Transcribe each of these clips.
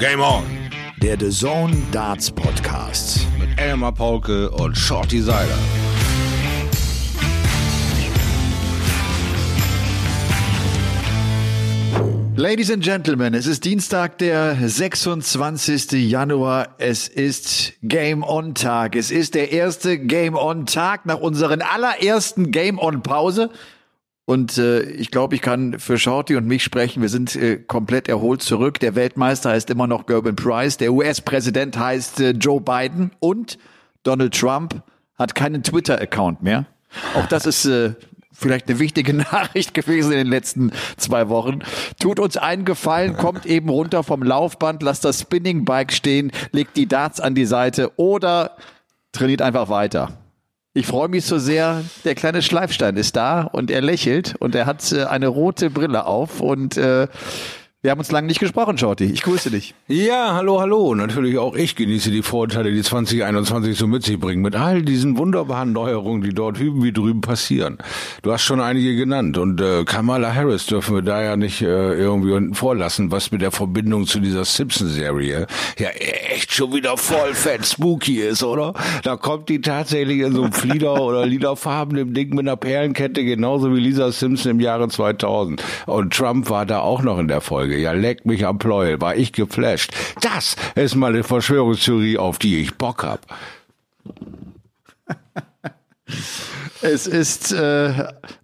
Game On. Der The Zone Darts Podcast. Mit Elmar Paulke und Shorty Seiler. Ladies and Gentlemen, es ist Dienstag, der 26. Januar. Es ist Game On Tag. Es ist der erste Game On Tag nach unseren allerersten Game On Pause. Und äh, ich glaube, ich kann für Shorty und mich sprechen. Wir sind äh, komplett erholt zurück. Der Weltmeister heißt immer noch Gerben Price. Der US-Präsident heißt äh, Joe Biden. Und Donald Trump hat keinen Twitter-Account mehr. Auch das ist äh, vielleicht eine wichtige Nachricht gewesen in den letzten zwei Wochen. Tut uns einen Gefallen, kommt eben runter vom Laufband, lasst das Spinning Bike stehen, legt die Darts an die Seite oder trainiert einfach weiter. Ich freue mich so sehr. Der kleine Schleifstein ist da und er lächelt und er hat äh, eine rote Brille auf und äh, wir haben uns lange nicht gesprochen, Shorty. Ich grüße dich. Ja, hallo, hallo. Natürlich auch ich genieße die Vorteile, die 2021 so mit sich bringen. Mit all diesen wunderbaren Neuerungen, die dort hüben wie drüben passieren. Du hast schon einige genannt. Und äh, Kamala Harris dürfen wir da ja nicht äh, irgendwie unten vorlassen, was mit der Verbindung zu dieser Simpsons-Serie ja echt schon wieder voll fett spooky ist, oder? Da kommt die tatsächlich in so einem Flieder- oder liederfarbenen Ding mit einer Perlenkette, genauso wie Lisa Simpson im Jahre 2000. Und Trump war da auch noch in der Folge. Folge. Ja, leck mich am Pleuel, war ich geflasht. Das ist mal eine Verschwörungstheorie, auf die ich Bock hab. Es ist äh,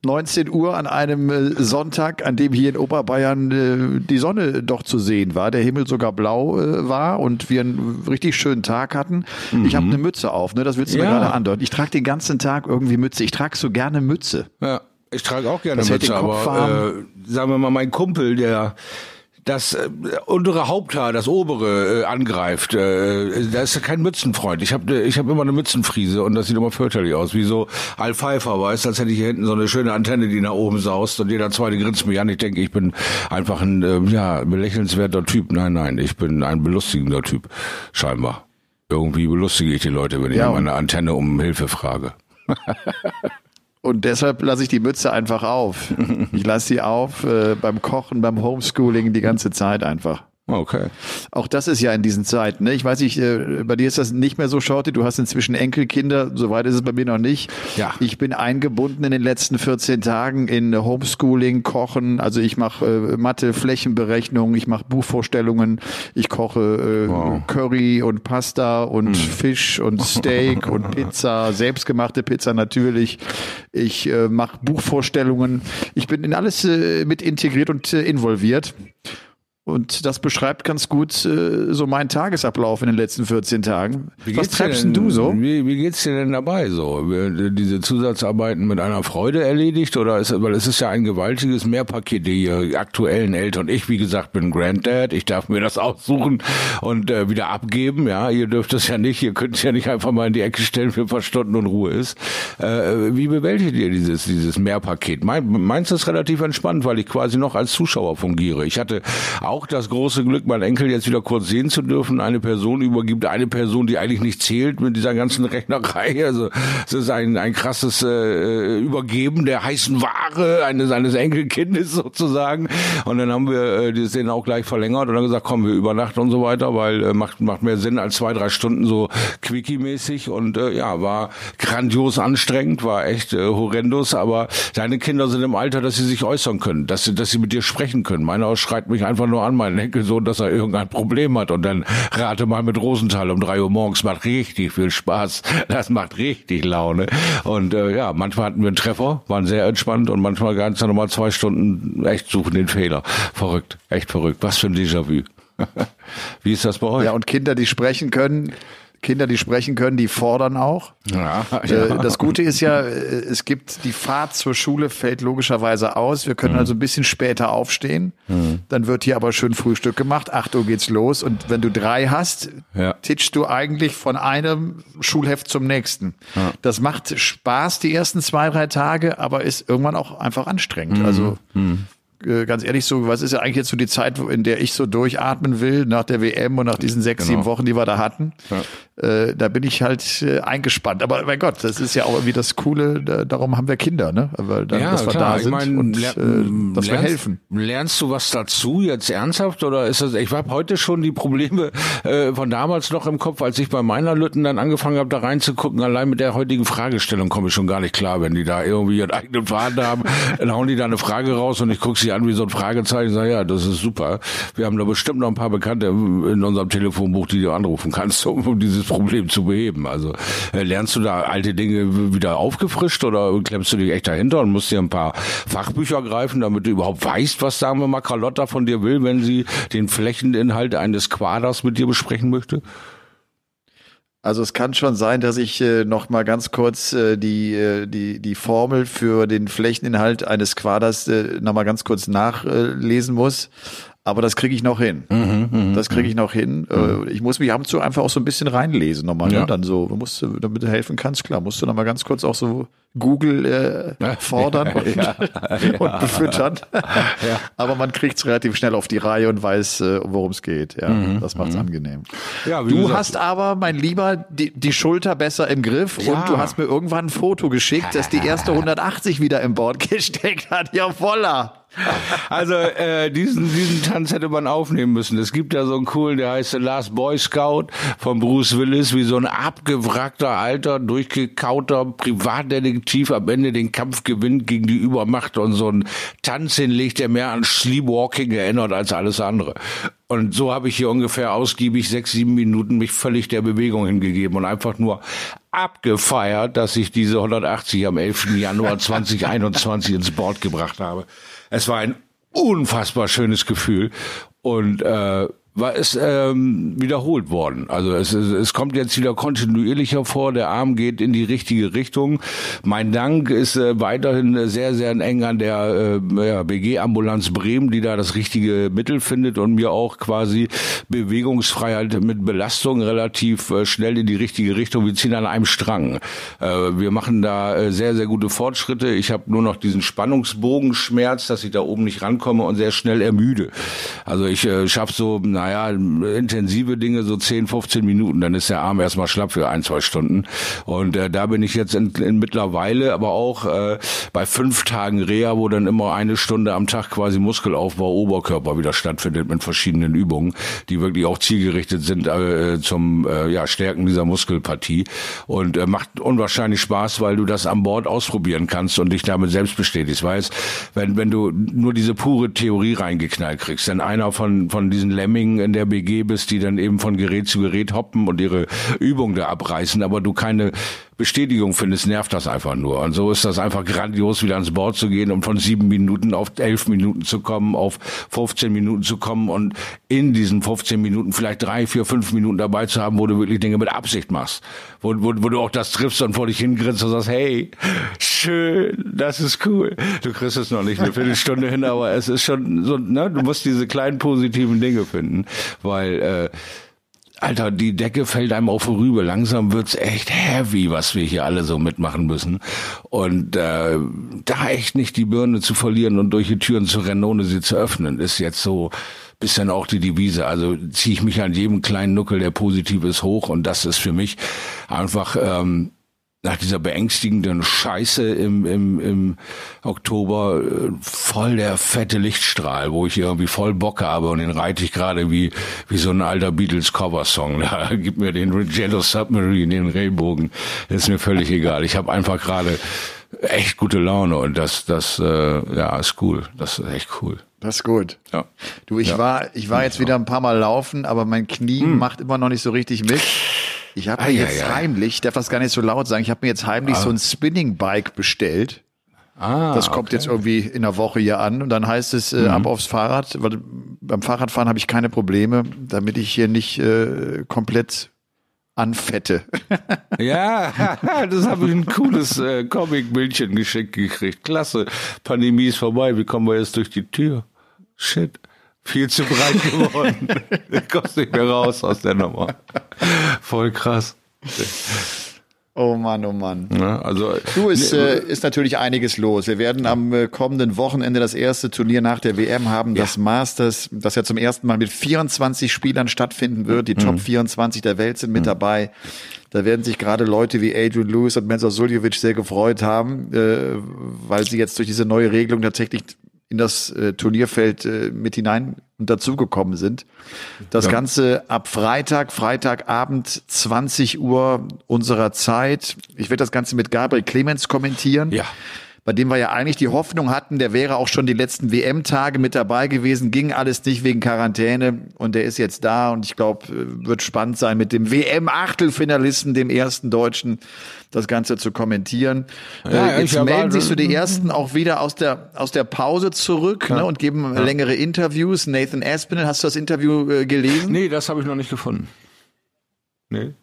19 Uhr an einem äh, Sonntag, an dem hier in Oberbayern äh, die Sonne doch zu sehen war, der Himmel sogar blau äh, war und wir einen richtig schönen Tag hatten. Mhm. Ich habe eine Mütze auf, ne? das willst du ja. mir gerade andeuten. Ich trage den ganzen Tag irgendwie Mütze. Ich trage so gerne Mütze. Ja, ich trage auch gerne das Mütze, aber äh, sagen wir mal, mein Kumpel, der das äh, untere Haupthaar, das obere äh, angreift, äh, da ist kein Mützenfreund. Ich habe ich hab immer eine Mützenfriese und das sieht immer fürchterlich aus, wie so Al Pfeiffer, weißt, als hätte ich hier hinten so eine schöne Antenne, die nach oben saust und jeder zweite grinst mich an. Ich denke, ich bin einfach ein äh, ja belächelnswerter Typ. Nein, nein, ich bin ein belustigender Typ, scheinbar. Irgendwie belustige ich die Leute, wenn ich ja. meine Antenne um Hilfe frage. Und deshalb lasse ich die Mütze einfach auf. Ich lasse sie auf äh, beim Kochen, beim Homeschooling die ganze Zeit einfach. Okay. Auch das ist ja in diesen Zeiten. Ne? Ich weiß nicht, äh, bei dir ist das nicht mehr so shorty. Du hast inzwischen Enkelkinder. Soweit ist es bei mir noch nicht. Ja. Ich bin eingebunden in den letzten 14 Tagen in Homeschooling, Kochen. Also ich mache äh, Mathe, Flächenberechnung, ich mache Buchvorstellungen, ich koche äh, wow. Curry und Pasta und hm. Fisch und Steak und Pizza, selbstgemachte Pizza natürlich. Ich äh, mache Buchvorstellungen. Ich bin in alles äh, mit integriert und äh, involviert. Und das beschreibt ganz gut äh, so meinen Tagesablauf in den letzten 14 Tagen. Wie Was treibst denn, du so? Wie, wie geht's dir denn dabei so? Diese Zusatzarbeiten mit einer Freude erledigt oder ist, weil es ist ja ein gewaltiges Mehrpaket, die aktuellen Eltern. Ich, wie gesagt, bin Granddad. Ich darf mir das aussuchen und äh, wieder abgeben. Ja, ihr dürft es ja nicht. Ihr könnt es ja nicht einfach mal in die Ecke stellen für ein paar Stunden und Ruhe ist. Äh, wie bewältigt ihr dieses, dieses Mehrpaket? Mein, meins ist relativ entspannt, weil ich quasi noch als Zuschauer fungiere. Ich hatte auch auch das große Glück, meinen Enkel jetzt wieder kurz sehen zu dürfen. Eine Person übergibt eine Person, die eigentlich nicht zählt mit dieser ganzen Rechnerei. Also es ist ein, ein krasses äh, Übergeben der heißen Ware eines seines Enkelkindes sozusagen. Und dann haben wir äh, Szene auch gleich verlängert und dann gesagt, komm, wir übernachten und so weiter, weil äh, macht macht mehr Sinn als zwei drei Stunden so Quickie-mäßig und äh, ja war grandios anstrengend, war echt äh, horrendous. Aber deine Kinder sind im Alter, dass sie sich äußern können, dass sie dass sie mit dir sprechen können. Meiner schreit mich einfach nur an meinen Enkelsohn, dass er irgendein Problem hat. Und dann rate mal mit Rosenthal um drei Uhr morgens. Macht richtig viel Spaß. Das macht richtig Laune. Und äh, ja, manchmal hatten wir einen Treffer, waren sehr entspannt und manchmal ganz nochmal zwei Stunden echt suchen den Fehler. Verrückt, echt verrückt. Was für ein Déjà-vu. Wie ist das bei euch? Ja, und Kinder, die sprechen können, Kinder, die sprechen können, die fordern auch. Ja, äh, ja. Das Gute ist ja, äh, es gibt die Fahrt zur Schule fällt logischerweise aus. Wir können mhm. also ein bisschen später aufstehen. Mhm. Dann wird hier aber schön Frühstück gemacht. Acht Uhr geht's los. Und wenn du drei hast, ja. titschst du eigentlich von einem Schulheft zum nächsten. Ja. Das macht Spaß die ersten zwei, drei Tage, aber ist irgendwann auch einfach anstrengend. Mhm. Also, äh, ganz ehrlich so, was ist ja eigentlich jetzt so die Zeit, in der ich so durchatmen will, nach der WM und nach diesen sechs, genau. sieben Wochen, die wir da hatten. Ja. Äh, da bin ich halt äh, eingespannt. Aber mein Gott, das ist ja auch irgendwie das Coole, da, darum haben wir Kinder, ne? Weil dann, ja, dass wir klar. da sind ich mein, und äh, dass lernst, wir helfen. Lernst du was dazu jetzt ernsthaft oder ist das, ich habe heute schon die Probleme äh, von damals noch im Kopf, als ich bei meiner Lütten dann angefangen habe, da reinzugucken, allein mit der heutigen Fragestellung komme ich schon gar nicht klar, wenn die da irgendwie ihren eigenen Faden haben, dann hauen die da eine Frage raus und ich gucke sie an wie so ein Fragezeichen, sage ja, das ist super. Wir haben da bestimmt noch ein paar Bekannte in unserem Telefonbuch, die du anrufen kannst, um, um dieses Problem zu beheben. Also äh, lernst du da alte Dinge wieder aufgefrischt oder klemmst du dich echt dahinter und musst dir ein paar Fachbücher greifen, damit du überhaupt weißt, was sagen wir mal Carlotta von dir will, wenn sie den Flächeninhalt eines Quaders mit dir besprechen möchte? Also es kann schon sein, dass ich äh, noch mal ganz kurz äh, die, äh, die, die Formel für den Flächeninhalt eines Quaders äh, noch mal ganz kurz nachlesen muss. Aber das kriege ich noch hin. Mhm, mh, das kriege ich noch hin. Mhm. Ich muss mich ab und zu einfach auch so ein bisschen reinlesen nochmal. Ne? Ja. Ne? Dann so, musst du, damit du helfen kannst, klar, musst du noch mal ganz kurz auch so Google äh, fordern und, ja, ja, und befüttern. Aber man kriegt es relativ schnell auf die Reihe und weiß, äh, worum es geht. Ja, mhm, das macht's mhm. angenehm. Du gesagt, hast aber, mein Lieber, die, die Schulter besser im Griff und du hast mir irgendwann ein Foto geschickt, dass die erste 180 wieder im Board gesteckt hat. Ja, voller. Also äh, diesen, diesen Tanz hätte man aufnehmen müssen. Es gibt ja so einen coolen, der heißt The Last Boy Scout von Bruce Willis, wie so ein abgewrackter, alter, durchgekauter Privatdetektiv am Ende den Kampf gewinnt gegen die Übermacht und so einen Tanz hinlegt, der mehr an Sleepwalking erinnert als alles andere. Und so habe ich hier ungefähr ausgiebig sechs, sieben Minuten mich völlig der Bewegung hingegeben und einfach nur abgefeiert, dass ich diese 180 am 11. Januar 2021 ins Board gebracht habe. Es war ein unfassbar schönes Gefühl. Und äh, war es ähm, wiederholt worden. Also es, es, es kommt jetzt wieder kontinuierlicher vor. Der Arm geht in die richtige Richtung. Mein Dank ist äh, weiterhin sehr, sehr eng an der äh, ja, BG-Ambulanz Bremen, die da das richtige Mittel findet und mir auch quasi Bewegungsfreiheit mit Belastung relativ äh, schnell in die richtige Richtung. Wir ziehen an einem Strang. Äh, wir machen da äh, sehr, sehr gute Fortschritte. Ich habe nur noch diesen Spannungsbogenschmerz, dass ich da oben nicht rankomme und sehr schnell ermüde. Also ich äh, schaffe so, na naja, intensive Dinge so 10, 15 Minuten, dann ist der Arm erstmal schlapp für ein, zwei Stunden. Und äh, da bin ich jetzt in, in mittlerweile, aber auch äh, bei fünf Tagen Reha, wo dann immer eine Stunde am Tag quasi Muskelaufbau Oberkörper wieder stattfindet mit verschiedenen Übungen, die wirklich auch zielgerichtet sind äh, zum äh, ja, Stärken dieser Muskelpartie. Und äh, macht unwahrscheinlich Spaß, weil du das an Bord ausprobieren kannst und dich damit selbst bestätigst. Weißt, wenn, wenn du nur diese pure Theorie reingeknallt kriegst, denn einer von, von diesen Lemmingen in der BG bist, die dann eben von Gerät zu Gerät hoppen und ihre Übung da abreißen, aber du keine Bestätigung findest, nervt das einfach nur. Und so ist das einfach grandios, wieder ans Board zu gehen und von sieben Minuten auf elf Minuten zu kommen, auf 15 Minuten zu kommen und in diesen 15 Minuten vielleicht drei, vier, fünf Minuten dabei zu haben, wo du wirklich Dinge mit Absicht machst. Wo, wo, wo du auch das triffst und vor dich hingrinst und sagst, hey, schön, das ist cool. Du kriegst es noch nicht eine Viertelstunde hin, aber es ist schon so, ne, du musst diese kleinen positiven Dinge finden, weil, äh, Alter, die Decke fällt einem auch vorüber. Langsam wird's echt heavy, was wir hier alle so mitmachen müssen. Und äh, da echt nicht die Birne zu verlieren und durch die Türen zu rennen, ohne sie zu öffnen, ist jetzt so bisschen auch die Devise. Also ziehe ich mich an jedem kleinen Nuckel, der positiv ist, hoch. Und das ist für mich einfach ähm, nach dieser beängstigenden Scheiße im, im, im Oktober äh, voll der fette Lichtstrahl, wo ich irgendwie voll Bock habe und den reite ich gerade wie, wie so ein alter Beatles Cover-Song. Da gib mir den Jello Submarine, den Regenbogen. Das ist mir völlig egal. Ich habe einfach gerade echt gute Laune und das, das, äh, ja, ist cool. Das ist echt cool. Das ist gut. Ja. Du, ich ja. war, ich war jetzt wieder ein paar Mal laufen, aber mein Knie hm. macht immer noch nicht so richtig mit. Ich habe mir jetzt ja, heimlich, ich darf das gar nicht so laut sagen, ich habe mir jetzt heimlich ah. so ein Spinning Bike bestellt. Ah, das kommt okay. jetzt irgendwie in der Woche hier an und dann heißt es äh, mhm. ab aufs Fahrrad, weil beim Fahrradfahren habe ich keine Probleme, damit ich hier nicht äh, komplett anfette. ja, das habe ich ein cooles äh, Comic-Bildchen geschenkt gekriegt. Klasse. Pandemie ist vorbei. Wie kommen wir jetzt durch die Tür? Shit viel zu breit geworden. du kommst nicht mehr raus aus der Nummer. Voll krass. Oh Mann, oh Mann. Ja, also, du, ist, äh, ist natürlich einiges los. Wir werden am äh, kommenden Wochenende das erste Turnier nach der WM haben, ja. das Masters, das ja zum ersten Mal mit 24 Spielern stattfinden wird. Die mhm. Top 24 der Welt sind mit mhm. dabei. Da werden sich gerade Leute wie Adrian Lewis und Mensur Suljovic sehr gefreut haben, äh, weil sie jetzt durch diese neue Regelung tatsächlich in das äh, Turnierfeld äh, mit hinein und dazugekommen sind. Das ja. Ganze ab Freitag, Freitagabend 20 Uhr unserer Zeit. Ich werde das Ganze mit Gabriel Clemens kommentieren. Ja bei dem wir ja eigentlich die Hoffnung hatten, der wäre auch schon die letzten WM-Tage mit dabei gewesen, ging alles nicht wegen Quarantäne und der ist jetzt da und ich glaube, wird spannend sein, mit dem WM-Achtelfinalisten, dem ersten Deutschen, das Ganze zu kommentieren. Ja, äh, jetzt melden sich so die ersten auch wieder aus der aus der Pause zurück ja. ne, und geben längere Interviews. Nathan Aspinall, hast du das Interview äh, gelesen? Nee, das habe ich noch nicht gefunden. Nee.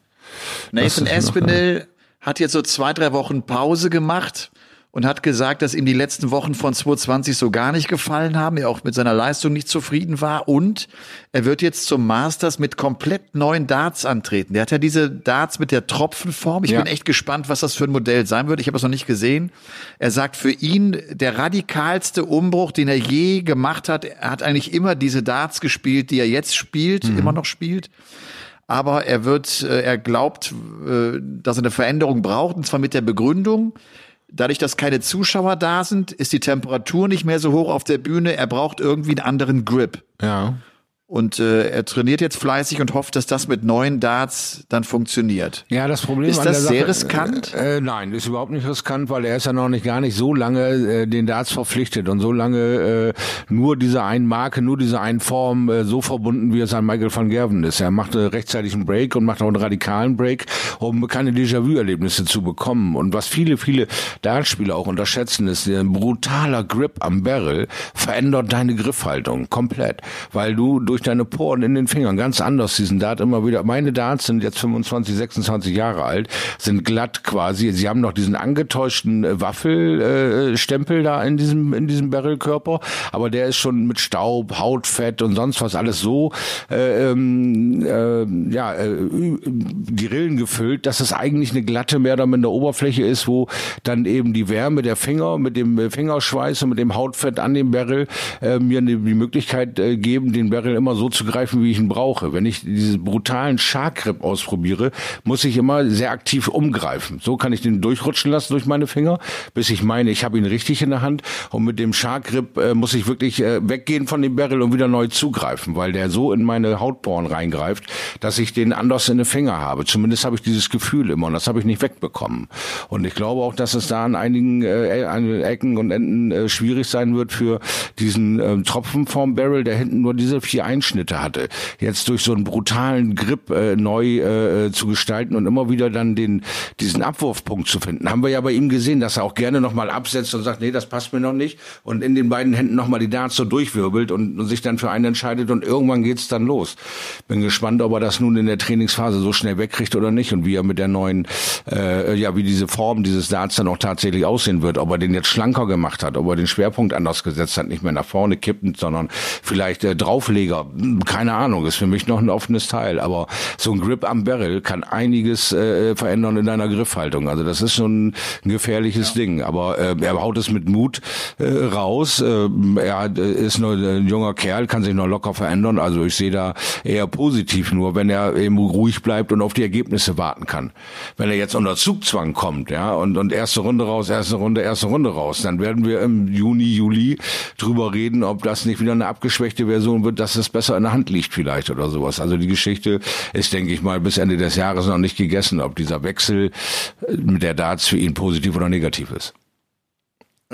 Nathan Aspinall hat jetzt so zwei, drei Wochen Pause gemacht und hat gesagt, dass ihm die letzten Wochen von 2020 so gar nicht gefallen haben, er auch mit seiner Leistung nicht zufrieden war und er wird jetzt zum Masters mit komplett neuen Darts antreten. Der hat ja diese Darts mit der Tropfenform. Ich ja. bin echt gespannt, was das für ein Modell sein wird. Ich habe es noch nicht gesehen. Er sagt, für ihn der radikalste Umbruch, den er je gemacht hat. Er hat eigentlich immer diese Darts gespielt, die er jetzt spielt, mhm. immer noch spielt aber er wird, äh, er glaubt, äh, dass er eine Veränderung braucht, und zwar mit der Begründung, Dadurch, dass keine Zuschauer da sind, ist die Temperatur nicht mehr so hoch auf der Bühne. Er braucht irgendwie einen anderen Grip. Ja. Und äh, er trainiert jetzt fleißig und hofft, dass das mit neuen Darts dann funktioniert. Ja, das Problem ist das sehr Sache, riskant. Äh, äh, nein, ist überhaupt nicht riskant, weil er ist ja noch nicht gar nicht so lange äh, den Darts verpflichtet und so lange äh, nur diese einen Marke, nur diese einen Form äh, so verbunden, wie es an Michael van Gerven ist. Er macht äh, rechtzeitig einen Break und macht auch einen radikalen Break, um keine Déjà-vu-Erlebnisse zu bekommen. Und was viele, viele Dartspieler auch unterschätzen, ist ein brutaler Grip am Barrel verändert deine Griffhaltung komplett, weil du durch deine Poren in den Fingern. Ganz anders, diesen Dart immer wieder. Meine Darts sind jetzt 25, 26 Jahre alt, sind glatt quasi. Sie haben noch diesen angetäuschten äh, Waffelstempel äh, da in diesem, in diesem Barrelkörper, aber der ist schon mit Staub, Hautfett und sonst was alles so, äh, ähm, äh, ja, äh, die Rillen gefüllt, dass es eigentlich eine glatte, mehr oder minder Oberfläche ist, wo dann eben die Wärme der Finger mit dem Fingerschweiß und mit dem Hautfett an dem Barrel äh, mir die Möglichkeit äh, geben, den Barrel immer so zu greifen, wie ich ihn brauche. Wenn ich diesen brutalen Shark ausprobiere, muss ich immer sehr aktiv umgreifen. So kann ich den durchrutschen lassen durch meine Finger, bis ich meine, ich habe ihn richtig in der Hand. Und mit dem Shark äh, muss ich wirklich äh, weggehen von dem Barrel und wieder neu zugreifen, weil der so in meine Hautbohren reingreift, dass ich den anders in den Finger habe. Zumindest habe ich dieses Gefühl immer und das habe ich nicht wegbekommen. Und ich glaube auch, dass es da an einigen äh, Ecken und Enden äh, schwierig sein wird für diesen äh, Tropfen vom Barrel, der hinten nur diese vier Einschnitte hatte, jetzt durch so einen brutalen Grip äh, neu äh, zu gestalten und immer wieder dann den diesen Abwurfpunkt zu finden. Haben wir ja bei ihm gesehen, dass er auch gerne nochmal absetzt und sagt, nee, das passt mir noch nicht und in den beiden Händen nochmal die Darts so durchwirbelt und, und sich dann für einen entscheidet und irgendwann geht's dann los. Bin gespannt, ob er das nun in der Trainingsphase so schnell wegkriegt oder nicht und wie er mit der neuen, äh, ja, wie diese Form dieses Darts dann auch tatsächlich aussehen wird, ob er den jetzt schlanker gemacht hat, ob er den Schwerpunkt anders gesetzt hat, nicht mehr nach vorne kippend, sondern vielleicht äh, Draufleger, keine Ahnung, ist für mich noch ein offenes Teil. Aber so ein Grip am Barrel kann einiges äh, verändern in deiner Griffhaltung. Also das ist schon ein gefährliches ja. Ding. Aber äh, er haut es mit Mut äh, raus. Äh, er ist nur ein junger Kerl, kann sich noch locker verändern. Also ich sehe da eher positiv nur, wenn er eben ruhig bleibt und auf die Ergebnisse warten kann. Wenn er jetzt unter Zugzwang kommt, ja, und, und erste Runde raus, erste Runde, erste Runde raus, dann werden wir im Juni, Juli drüber reden, ob das nicht wieder eine abgeschwächte Version wird, dass es besser in der Hand liegt vielleicht oder sowas. Also die Geschichte ist, denke ich mal, bis Ende des Jahres noch nicht gegessen, ob dieser Wechsel mit der Darts für ihn positiv oder negativ ist.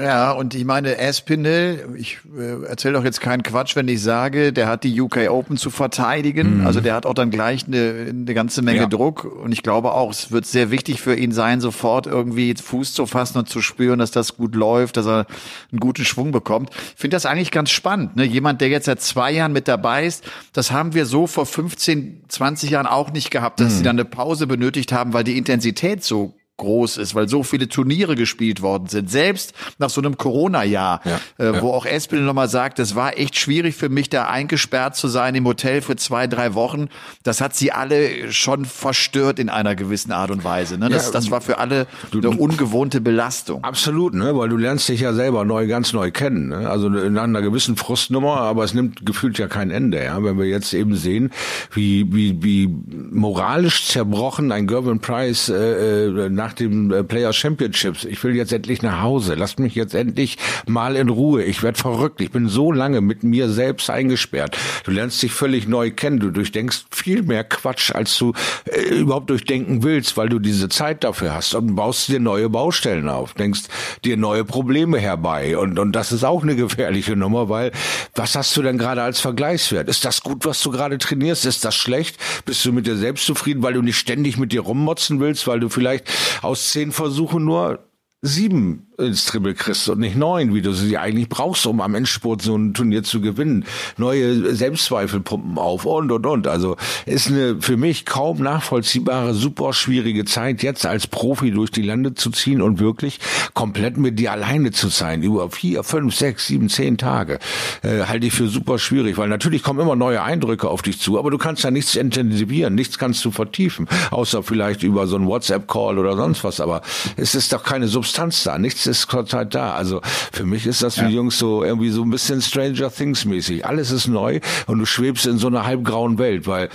Ja, und ich meine, Aspinall, ich äh, erzähle doch jetzt keinen Quatsch, wenn ich sage, der hat die UK Open zu verteidigen. Mhm. Also der hat auch dann gleich eine, eine ganze Menge ja. Druck. Und ich glaube auch, es wird sehr wichtig für ihn sein, sofort irgendwie Fuß zu fassen und zu spüren, dass das gut läuft, dass er einen guten Schwung bekommt. Ich finde das eigentlich ganz spannend. Ne? Jemand, der jetzt seit zwei Jahren mit dabei ist, das haben wir so vor 15, 20 Jahren auch nicht gehabt, dass mhm. sie dann eine Pause benötigt haben, weil die Intensität so groß ist, weil so viele Turniere gespielt worden sind. Selbst nach so einem Corona-Jahr, ja, äh, ja. wo auch Espel nochmal sagt, es war echt schwierig für mich, da eingesperrt zu sein im Hotel für zwei, drei Wochen. Das hat sie alle schon verstört in einer gewissen Art und Weise. Ne? Das, ja, das war für alle eine ungewohnte Belastung. Absolut, ne? weil du lernst dich ja selber neu, ganz neu kennen. Ne? Also in einer gewissen Frustnummer, aber es nimmt gefühlt ja kein Ende. Ja? Wenn wir jetzt eben sehen, wie, wie, wie moralisch zerbrochen ein Gervin Price äh, äh nach nach dem äh, Player Championships. Ich will jetzt endlich nach Hause. Lasst mich jetzt endlich mal in Ruhe. Ich werde verrückt. Ich bin so lange mit mir selbst eingesperrt. Du lernst dich völlig neu kennen. Du durchdenkst viel mehr Quatsch, als du äh, überhaupt durchdenken willst, weil du diese Zeit dafür hast und baust dir neue Baustellen auf, denkst dir neue Probleme herbei und und das ist auch eine gefährliche Nummer, weil was hast du denn gerade als Vergleichswert? Ist das gut, was du gerade trainierst? Ist das schlecht? Bist du mit dir selbst zufrieden, weil du nicht ständig mit dir rummotzen willst, weil du vielleicht aus zehn Versuchen nur sieben ins Triple kriegst und nicht neun, wie du sie eigentlich brauchst, um am Endspurt so ein Turnier zu gewinnen. Neue Selbstzweifel pumpen auf und und und. Also ist eine für mich kaum nachvollziehbare, super schwierige Zeit, jetzt als Profi durch die Lande zu ziehen und wirklich komplett mit dir alleine zu sein. Über vier, fünf, sechs, sieben, zehn Tage. Äh, halte ich für super schwierig, weil natürlich kommen immer neue Eindrücke auf dich zu, aber du kannst ja nichts intensivieren, nichts kannst du vertiefen, außer vielleicht über so einen WhatsApp-Call oder sonst was. Aber es ist doch keine Substanz da, nichts ist zurzeit da. Also für mich ist das für ja. Jungs so irgendwie so ein bisschen Stranger Things mäßig. Alles ist neu und du schwebst in so einer halbgrauen Welt, weil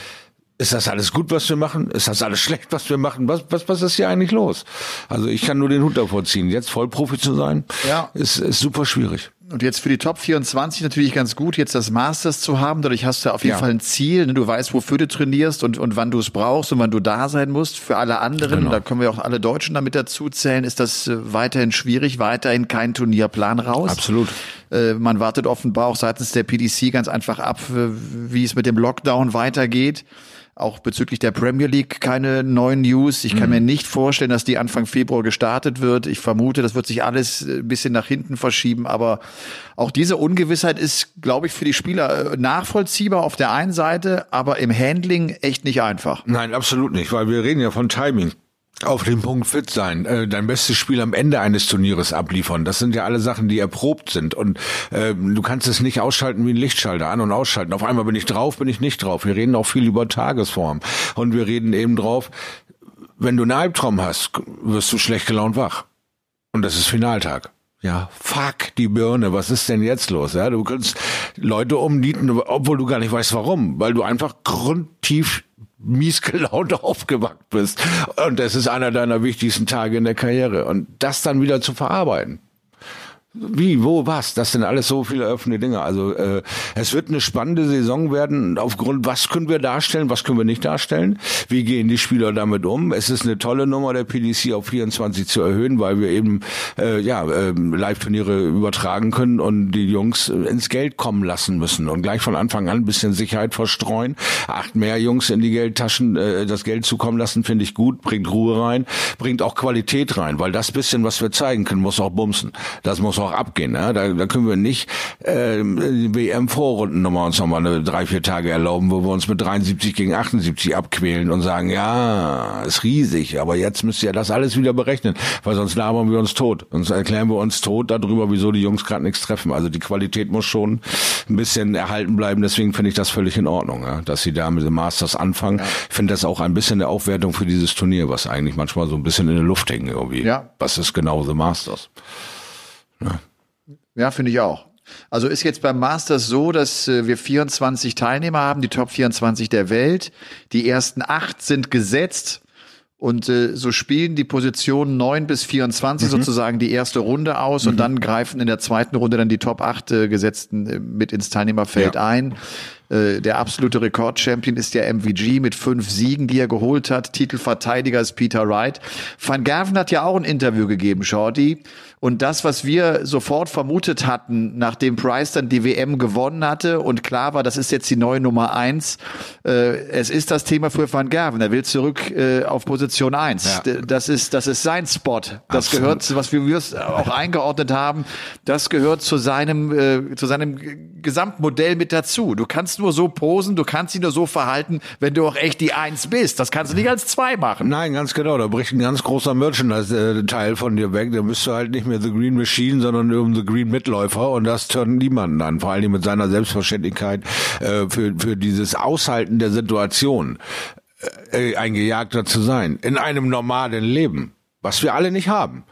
ist das alles gut, was wir machen? Ist das alles schlecht, was wir machen? Was, was, was ist hier eigentlich los? Also ich kann nur den Hut davor ziehen. Jetzt Vollprofi zu sein, ja. ist, ist super schwierig. Und jetzt für die Top 24 natürlich ganz gut, jetzt das Masters zu haben. Dadurch hast du auf jeden ja. Fall ein Ziel. Ne? Du weißt, wofür du trainierst und, und wann du es brauchst und wann du da sein musst. Für alle anderen, genau. da können wir auch alle Deutschen damit dazu zählen, ist das äh, weiterhin schwierig, weiterhin kein Turnierplan raus. Absolut. Äh, man wartet offenbar auch seitens der PDC ganz einfach ab, äh, wie es mit dem Lockdown weitergeht. Auch bezüglich der Premier League keine neuen News. Ich kann mhm. mir nicht vorstellen, dass die Anfang Februar gestartet wird. Ich vermute, das wird sich alles ein bisschen nach hinten verschieben. Aber auch diese Ungewissheit ist, glaube ich, für die Spieler äh, nachvollziehbar auf der einen Seite, aber im Handling echt nicht einfach. Nein, absolut nicht, weil wir reden ja von Timing auf den Punkt fit sein, äh, dein bestes Spiel am Ende eines Turnieres abliefern. Das sind ja alle Sachen, die erprobt sind. Und äh, du kannst es nicht ausschalten wie ein Lichtschalter, an- und ausschalten. Auf einmal bin ich drauf, bin ich nicht drauf. Wir reden auch viel über Tagesform. Und wir reden eben drauf, wenn du einen Albtraum hast, wirst du schlecht gelaunt wach. Und das ist Finaltag. Ja, fuck die Birne, was ist denn jetzt los? Ja, du kannst Leute umnieten, obwohl du gar nicht weißt warum, weil du einfach grundtief mies gelaunt aufgewacht bist. Und das ist einer deiner wichtigsten Tage in der Karriere. Und das dann wieder zu verarbeiten. Wie, wo, was? Das sind alles so viele offene Dinge. Also äh, es wird eine spannende Saison werden. Aufgrund, was können wir darstellen, was können wir nicht darstellen? Wie gehen die Spieler damit um? Es ist eine tolle Nummer der PDC auf 24 zu erhöhen, weil wir eben äh, ja äh, Live-Turniere übertragen können und die Jungs ins Geld kommen lassen müssen und gleich von Anfang an ein bisschen Sicherheit verstreuen. Acht mehr Jungs in die Geldtaschen äh, das Geld zukommen lassen, finde ich gut, bringt Ruhe rein, bringt auch Qualität rein, weil das bisschen, was wir zeigen können, muss auch bumsen. Das muss auch auch abgehen. Ne? Da, da können wir nicht äh, WM-Vorrunden nochmal uns nochmal eine drei, vier Tage erlauben, wo wir uns mit 73 gegen 78 abquälen und sagen, ja, ist riesig, aber jetzt müsst ihr das alles wieder berechnen, weil sonst labern wir uns tot. Sonst erklären wir uns tot darüber, wieso die Jungs gerade nichts treffen. Also die Qualität muss schon ein bisschen erhalten bleiben. Deswegen finde ich das völlig in Ordnung, ja? dass sie da mit dem Masters anfangen. Ja. Ich finde das auch ein bisschen eine Aufwertung für dieses Turnier, was eigentlich manchmal so ein bisschen in der Luft hängt irgendwie. Ja. Was ist genau The Masters? Ja, ja finde ich auch. Also ist jetzt beim Masters so, dass äh, wir 24 Teilnehmer haben, die Top 24 der Welt. Die ersten acht sind gesetzt. Und äh, so spielen die Positionen 9 bis 24 mhm. sozusagen die erste Runde aus mhm. und dann greifen in der zweiten Runde dann die Top 8 äh, Gesetzten äh, mit ins Teilnehmerfeld ja. ein. Äh, der absolute Rekordchampion ist der MVG mit fünf Siegen, die er geholt hat. Titelverteidiger ist Peter Wright. Van Gerven hat ja auch ein Interview gegeben, Shorty, Und das, was wir sofort vermutet hatten, nachdem Price dann die WM gewonnen hatte und klar war, das ist jetzt die neue Nummer eins, äh, es ist das Thema für Van Gerven. Er will zurück äh, auf Position eins. Ja. Das ist, das ist sein Spot. Das Absolut. gehört, zu, was wir auch eingeordnet haben, das gehört zu seinem, äh, zu seinem Gesamtmodell mit dazu. Du kannst nur so posen, du kannst dich nur so verhalten, wenn du auch echt die Eins bist. Das kannst du nicht als zwei machen. Nein, ganz genau. Da bricht ein ganz großer Merchandise-Teil von dir weg. Da bist du halt nicht mehr mehr The Green Machine, sondern um The Green Mitläufer und das turnt niemanden an, vor allem mit seiner Selbstverständlichkeit äh, für, für dieses Aushalten der Situation äh, ein Gejagter zu sein in einem normalen Leben, was wir alle nicht haben.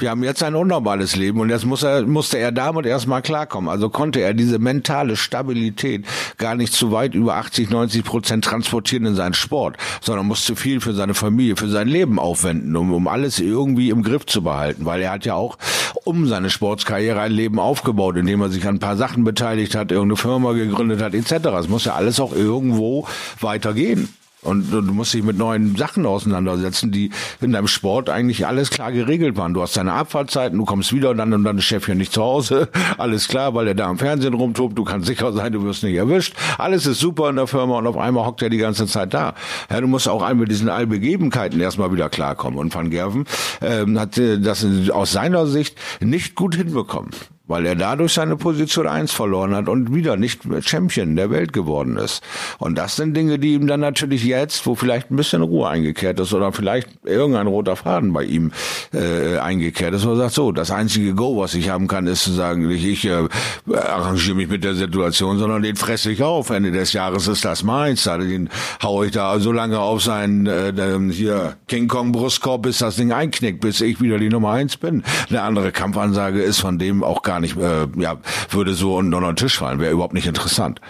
Wir haben jetzt ein unnormales Leben und jetzt muss er, musste er damit erstmal klarkommen. Also konnte er diese mentale Stabilität gar nicht zu weit über 80, 90 Prozent transportieren in seinen Sport, sondern musste viel für seine Familie, für sein Leben aufwenden, um, um alles irgendwie im Griff zu behalten, weil er hat ja auch um seine Sportskarriere ein Leben aufgebaut, indem er sich an ein paar Sachen beteiligt hat, irgendeine Firma gegründet hat, etc. Es muss ja alles auch irgendwo weitergehen. Und, du musst dich mit neuen Sachen auseinandersetzen, die in deinem Sport eigentlich alles klar geregelt waren. Du hast deine Abfahrtzeiten, du kommst wieder und dann und dann ist Chef hier nicht zu Hause. Alles klar, weil er da im Fernsehen rumtobt. Du kannst sicher sein, du wirst nicht erwischt. Alles ist super in der Firma und auf einmal hockt er die ganze Zeit da. Ja, du musst auch einmal mit diesen Allbegebenheiten erstmal wieder klarkommen. Und Van Gerven ähm, hat äh, das aus seiner Sicht nicht gut hinbekommen weil er dadurch seine Position eins verloren hat und wieder nicht Champion der Welt geworden ist. Und das sind Dinge, die ihm dann natürlich jetzt, wo vielleicht ein bisschen Ruhe eingekehrt ist oder vielleicht irgendein roter Faden bei ihm äh, eingekehrt ist, wo er sagt, so, das einzige Go, was ich haben kann, ist zu sagen, ich, ich äh, arrangiere mich mit der Situation, sondern den fresse ich auf. Ende des Jahres ist das meins. Den haue ich da so lange auf seinen äh, hier King Kong Brustkorb, bis das Ding einknickt, bis ich wieder die Nummer eins bin. Eine andere Kampfansage ist von dem auch gar gar nicht, äh, ja, würde so unter den Tisch fallen, wäre überhaupt nicht interessant.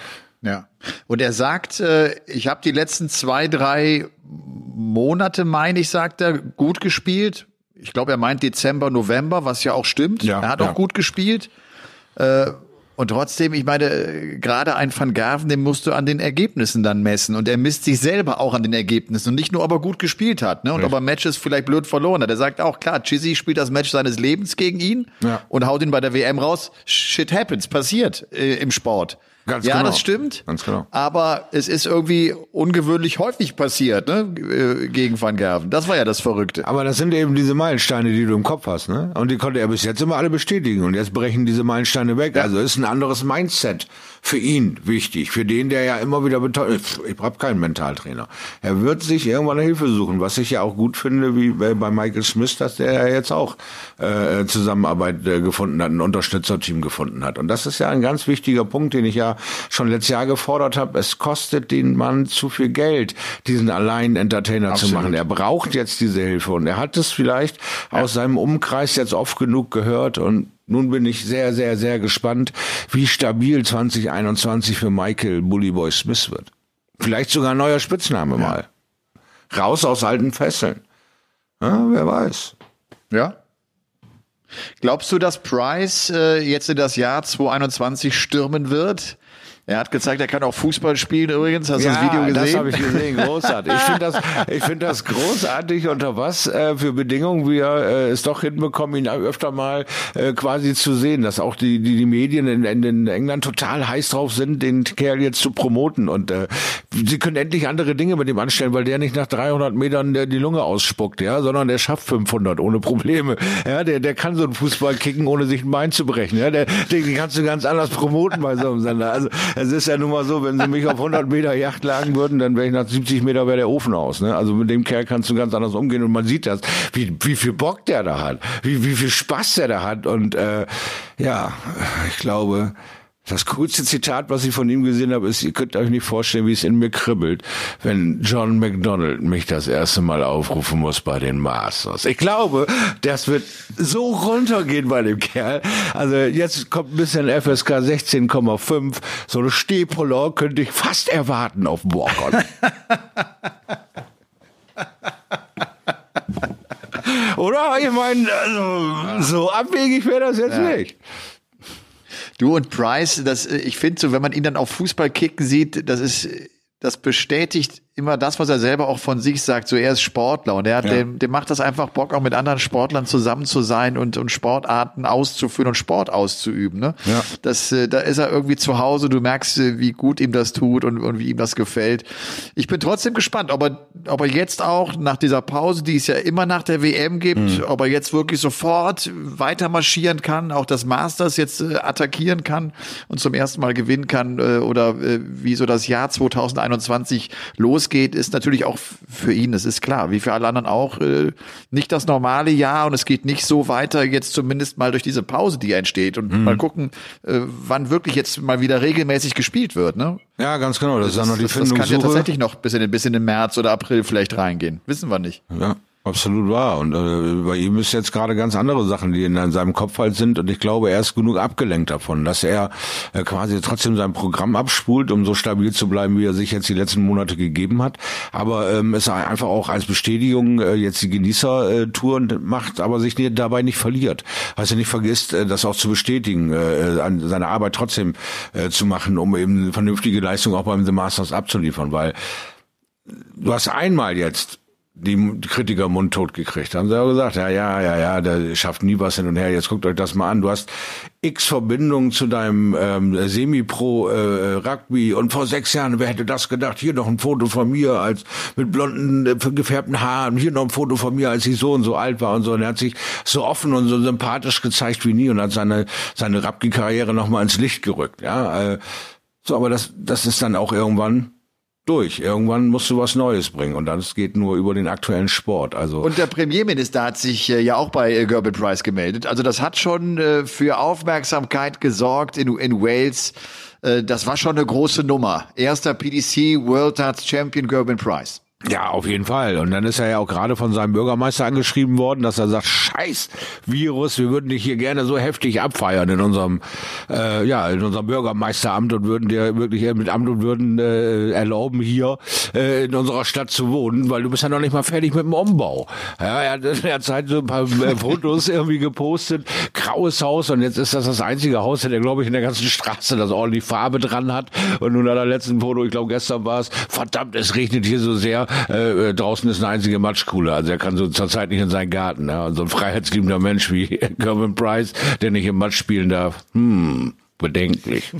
Ja. Und er sagt, äh, ich habe die letzten zwei, drei Monate, meine ich, sagt er, gut gespielt. Ich glaube, er meint Dezember, November, was ja auch stimmt. Ja, er hat ja. auch gut gespielt. Äh, und trotzdem, ich meine, gerade ein Van Gerven, den musst du an den Ergebnissen dann messen. Und er misst sich selber auch an den Ergebnissen. Und nicht nur, ob er gut gespielt hat, ne? Und Richtig. ob er Matches vielleicht blöd verloren hat. Er sagt auch, klar, Chizzy spielt das Match seines Lebens gegen ihn ja. und haut ihn bei der WM raus. Shit happens, passiert äh, im Sport. Ganz ja, genau. das stimmt. Ganz genau. Aber es ist irgendwie ungewöhnlich häufig passiert, ne, äh, gegen Van Gerven. Das war ja das Verrückte. Aber das sind eben diese Meilensteine, die du im Kopf hast, ne? Und die konnte er bis jetzt immer alle bestätigen. Und jetzt brechen diese Meilensteine weg. Ja. Also ist ein anderes Mindset für ihn wichtig. Für den, der ja immer wieder betont, ich habe keinen Mentaltrainer. Er wird sich irgendwann eine Hilfe suchen, was ich ja auch gut finde, wie bei Michael Smith, dass der ja jetzt auch äh, Zusammenarbeit äh, gefunden hat, ein Unterstützerteam gefunden hat. Und das ist ja ein ganz wichtiger Punkt, den ich ja schon letztes Jahr gefordert habe. Es kostet den Mann zu viel Geld, diesen allein Entertainer Absolut. zu machen. Er braucht jetzt diese Hilfe und er hat es vielleicht ja. aus seinem Umkreis jetzt oft genug gehört und nun bin ich sehr, sehr, sehr gespannt, wie stabil 2021 für Michael Bullyboy Smith wird. Vielleicht sogar ein neuer Spitzname ja. mal. Raus aus alten Fesseln. Ja, wer weiß. Ja. Glaubst du, dass Price äh, jetzt in das Jahr 2021 stürmen wird? Er hat gezeigt, er kann auch Fußball spielen übrigens. Hast du das Video gesehen? das habe ich gesehen. Großartig. Ich finde das, ich finde das großartig, unter was äh, für Bedingungen wir äh, es doch hinbekommen, ihn öfter mal äh, quasi zu sehen, dass auch die, die, die Medien in, in England total heiß drauf sind, den Kerl jetzt zu promoten. Und äh, sie können endlich andere Dinge mit ihm anstellen, weil der nicht nach 300 Metern der die Lunge ausspuckt, ja, sondern der schafft 500 ohne Probleme. Ja, der, der kann so einen Fußball kicken, ohne sich ein Bein zu brechen. Ja, der, den kannst du ganz anders promoten bei so einem Sender. Also es ist ja nun mal so, wenn sie mich auf 100 Meter Yacht lagen würden, dann wäre ich nach 70 Meter wäre der Ofen aus. Ne? Also mit dem Kerl kannst du ganz anders umgehen und man sieht das, wie, wie viel Bock der da hat, wie, wie viel Spaß der da hat und äh, ja, ich glaube, das coolste Zitat, was ich von ihm gesehen habe, ist, ihr könnt euch nicht vorstellen, wie es in mir kribbelt, wenn John McDonald mich das erste Mal aufrufen muss bei den Masters. Ich glaube, das wird so runtergehen bei dem Kerl. Also jetzt kommt ein bisschen FSK 16,5. So eine Stehpuller könnte ich fast erwarten auf dem Walk-On. Oder? Ich meine, also, so abwegig wäre das jetzt ja. nicht. Du und Price, das, ich finde so, wenn man ihn dann auf Fußball kicken sieht, das ist, das bestätigt immer das, was er selber auch von sich sagt. So er ist Sportler und er hat, ja. dem, dem macht das einfach Bock, auch mit anderen Sportlern zusammen zu sein und, und Sportarten auszuführen und Sport auszuüben. Ne? Ja. Das, äh, da ist er irgendwie zu Hause. Du merkst, äh, wie gut ihm das tut und, und wie ihm das gefällt. Ich bin trotzdem gespannt, ob er, ob er jetzt auch nach dieser Pause, die es ja immer nach der WM gibt, mhm. ob er jetzt wirklich sofort weiter marschieren kann, auch das Masters jetzt äh, attackieren kann und zum ersten Mal gewinnen kann äh, oder äh, wie so das Jahr 2021 losgeht, ist natürlich auch für ihn, das ist klar, wie für alle anderen auch, äh, nicht das normale Jahr und es geht nicht so weiter jetzt zumindest mal durch diese Pause, die entsteht und mhm. mal gucken, äh, wann wirklich jetzt mal wieder regelmäßig gespielt wird. Ne? Ja, ganz genau. Das, das ist dann noch die das, das kann ja tatsächlich noch bis in, den, bis in den März oder April vielleicht reingehen. Wissen wir nicht. Ja. Absolut wahr. Und äh, bei ihm ist jetzt gerade ganz andere Sachen, die in, in, seinem Kopf halt sind. Und ich glaube, er ist genug abgelenkt davon, dass er äh, quasi trotzdem sein Programm abspult, um so stabil zu bleiben, wie er sich jetzt die letzten Monate gegeben hat. Aber ähm, es einfach auch als Bestätigung äh, jetzt die Genießer-Touren macht, aber sich nie, dabei nicht verliert. Er nicht vergisst, äh, das auch zu bestätigen, äh, an seine Arbeit trotzdem äh, zu machen, um eben vernünftige Leistung auch beim The Masters abzuliefern. Weil du hast einmal jetzt die Kritiker mundtot gekriegt. Haben sie auch gesagt, ja, ja, ja, ja, der schafft nie was hin und her. Jetzt guckt euch das mal an. Du hast x Verbindungen zu deinem ähm, Semi-Pro äh, und vor sechs Jahren, wer hätte das gedacht? Hier noch ein Foto von mir als mit blonden äh, gefärbten Haaren. Hier noch ein Foto von mir, als ich so und so alt war und so. Und er hat sich so offen und so sympathisch gezeigt wie nie und hat seine seine Rugby-Karriere noch mal ins Licht gerückt. Ja, äh, so, aber das das ist dann auch irgendwann durch. Irgendwann musst du was Neues bringen und dann geht nur über den aktuellen Sport. Also und der Premierminister hat sich äh, ja auch bei äh, Gerben Price gemeldet. Also das hat schon äh, für Aufmerksamkeit gesorgt in, in Wales. Äh, das war schon eine große Nummer. Erster PDC World Darts Champion Gerben Price. Ja, auf jeden Fall. Und dann ist er ja auch gerade von seinem Bürgermeister angeschrieben worden, dass er sagt, scheiß Virus, wir würden dich hier gerne so heftig abfeiern in unserem, äh, ja, in unserem Bürgermeisteramt und würden dir wirklich mit Amt und Würden äh, erlauben, hier äh, in unserer Stadt zu wohnen, weil du bist ja noch nicht mal fertig mit dem Umbau. Ja, er hat in der Zeit so ein paar äh, Fotos irgendwie gepostet, graues Haus und jetzt ist das das einzige Haus, der glaube ich in der ganzen Straße, das ordentlich Farbe dran hat. Und nun an der letzten Foto, ich glaube gestern war es, verdammt, es regnet hier so sehr äh, draußen ist eine einzige Matschkuhle. Also er kann so zurzeit nicht in seinen Garten. Ja? Und so ein freiheitsliebender Mensch wie Gervin Price, der nicht im Matsch spielen darf, hm, bedenklich.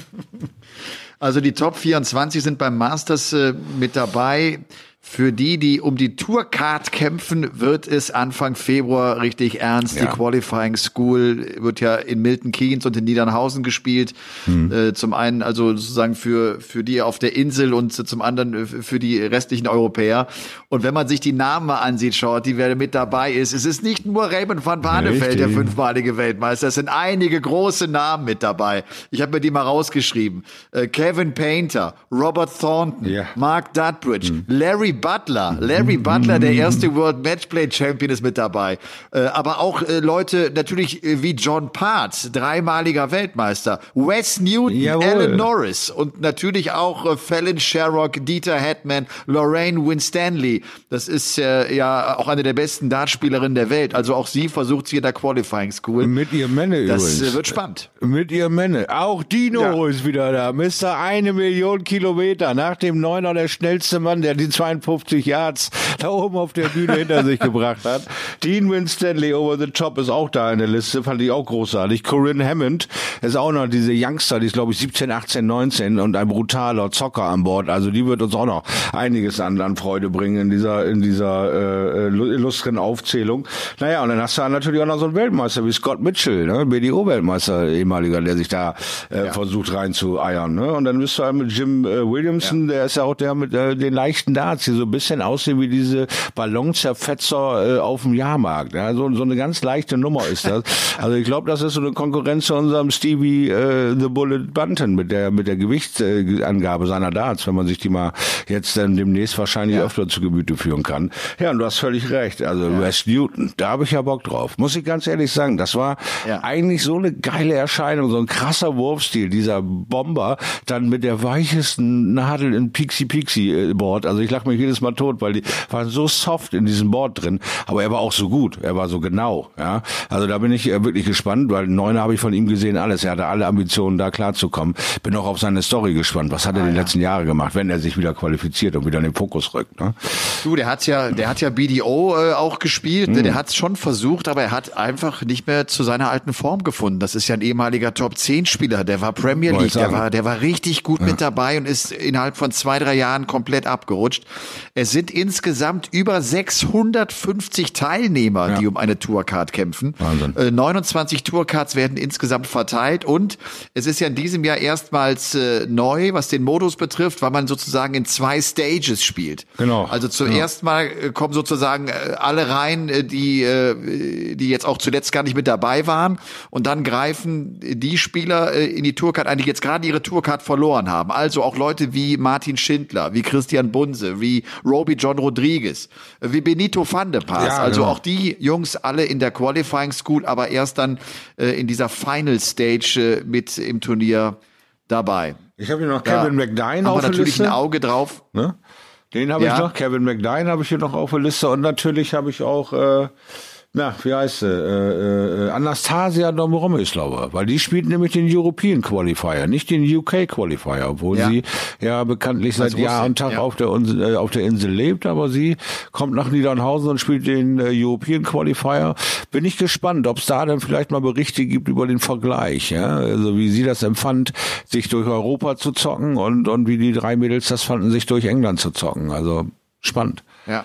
Also die Top 24 sind beim Masters äh, mit dabei. Für die, die um die Tourcard kämpfen, wird es Anfang Februar richtig ernst. Ja. Die Qualifying School wird ja in Milton Keynes und in Niedernhausen gespielt. Hm. Äh, zum einen also sozusagen für, für die auf der Insel und zum anderen äh, für die restlichen Europäer. Und wenn man sich die Namen mal ansieht, schaut, die wer mit dabei ist, es ist nicht nur Raymond van Barneveld, der fünfmalige Weltmeister. Es sind einige große Namen mit dabei. Ich habe mir die mal rausgeschrieben. Äh, Kevin Painter, Robert Thornton, ja. Mark Dudbridge, hm. Larry Butler, Larry Butler, der erste World Matchplay Champion ist mit dabei. Äh, aber auch äh, Leute natürlich äh, wie John Parts, dreimaliger Weltmeister, Wes Newton, Jawohl. Alan Norris und natürlich auch Fallon Sherrock, Dieter Hetman, Lorraine Winstanley. Das ist ja auch eine der besten Dartspielerinnen der Welt. Also auch sie versucht sie in der Qualifying School. Mit ihr Männer Das übrigens. wird spannend. Mit ihr Männer. Auch Dino ja. ist wieder da. Mister eine Million Kilometer. Nach dem Neuner der schnellste Mann, der die 52 52 Yards da oben auf der Bühne hinter sich gebracht hat. Dean Winstanley over the top ist auch da in der Liste, fand ich auch großartig. Corinne Hammond ist auch noch diese Youngster, die ist glaube ich 17, 18, 19 und ein brutaler Zocker an Bord. Also die wird uns auch noch einiges an, an Freude bringen in dieser in dieser äh, illustren Aufzählung. Naja, und dann hast du natürlich auch noch so einen Weltmeister wie Scott Mitchell, ne? BDO-Weltmeister ehemaliger, der sich da äh, ja. versucht reinzueiern. Ne? Und dann bist du halt mit Jim äh, Williamson, ja. der ist ja auch der mit äh, den leichten Darts, die so ein bisschen aussehen wie diese Ballonzerfetzer äh, auf dem Jahrmarkt. Ja, so, so eine ganz leichte Nummer ist das. Also ich glaube, das ist so eine Konkurrenz zu unserem Stevie äh, The Bullet Bunton mit der mit der Gewichtsangabe seiner Darts, wenn man sich die mal jetzt dann demnächst wahrscheinlich ja. öfter zu Gemüte führen kann. Ja, und du hast völlig recht. Also ja. West Newton, da habe ich ja Bock drauf. Muss ich ganz ehrlich sagen, das war ja. eigentlich so eine geile Erscheinung, so ein krasser Wurfstil, dieser Bomber, dann mit der weichesten Nadel in Pixie Pixie äh, Board. Also ich lach mich jedes Mal tot, weil die, war so soft in diesem Board drin, aber er war auch so gut, er war so genau, ja. Also da bin ich äh, wirklich gespannt, weil Neuner habe ich von ihm gesehen, alles. Er hatte alle Ambitionen, da klarzukommen. Bin auch auf seine Story gespannt. Was hat er ah, die ja. letzten Jahre gemacht, wenn er sich wieder qualifiziert und wieder in den Fokus rückt? Ne? Du, der hat ja, der hat ja BDO äh, auch gespielt. Mhm. Der hat es schon versucht, aber er hat einfach nicht mehr zu seiner alten Form gefunden. Das ist ja ein ehemaliger Top 10 Spieler. Der war Premier League, der war, der war richtig gut ja. mit dabei und ist innerhalb von zwei, drei Jahren komplett abgerutscht. Es sind insgesamt über 650 Teilnehmer, ja. die um eine Tourcard kämpfen. Wahnsinn. Äh, 29 Tourcards werden insgesamt verteilt und es ist ja in diesem Jahr erstmals äh, neu, was den Modus betrifft, weil man sozusagen in zwei Stages spielt. Genau. Also zuerst genau. mal äh, kommen sozusagen äh, alle rein, äh, die äh, die jetzt auch zuletzt gar nicht mit dabei waren und dann greifen die Spieler äh, in die Tourcard eigentlich jetzt gerade ihre Tourcard verloren haben. Also auch Leute wie Martin Schindler, wie Christian Bunse, wie Roby John Rodriguez, wie Benito van de Paas. Ja, also genau. auch die Jungs alle in der Qualifying School, aber erst dann äh, in dieser Final Stage äh, mit im Turnier dabei. Ich habe hier noch Kevin da McDine auf der natürlich Liste. ein Auge drauf. Ne? Den habe ja. ich noch, Kevin McDine habe ich hier noch auf der Liste und natürlich habe ich auch äh, na, wie heißt sie? Äh, äh, Anastasia Domromislava, weil die spielt nämlich den European Qualifier, nicht den UK Qualifier, obwohl ja. sie ja bekanntlich seit Jahr und Tag ja. auf, der, äh, auf der Insel lebt, aber sie kommt nach Niedernhausen und spielt den äh, European Qualifier. Bin ich gespannt, ob es da dann vielleicht mal Berichte gibt über den Vergleich, ja, also wie sie das empfand, sich durch Europa zu zocken und, und wie die drei Mädels das fanden, sich durch England zu zocken. Also spannend. Ja.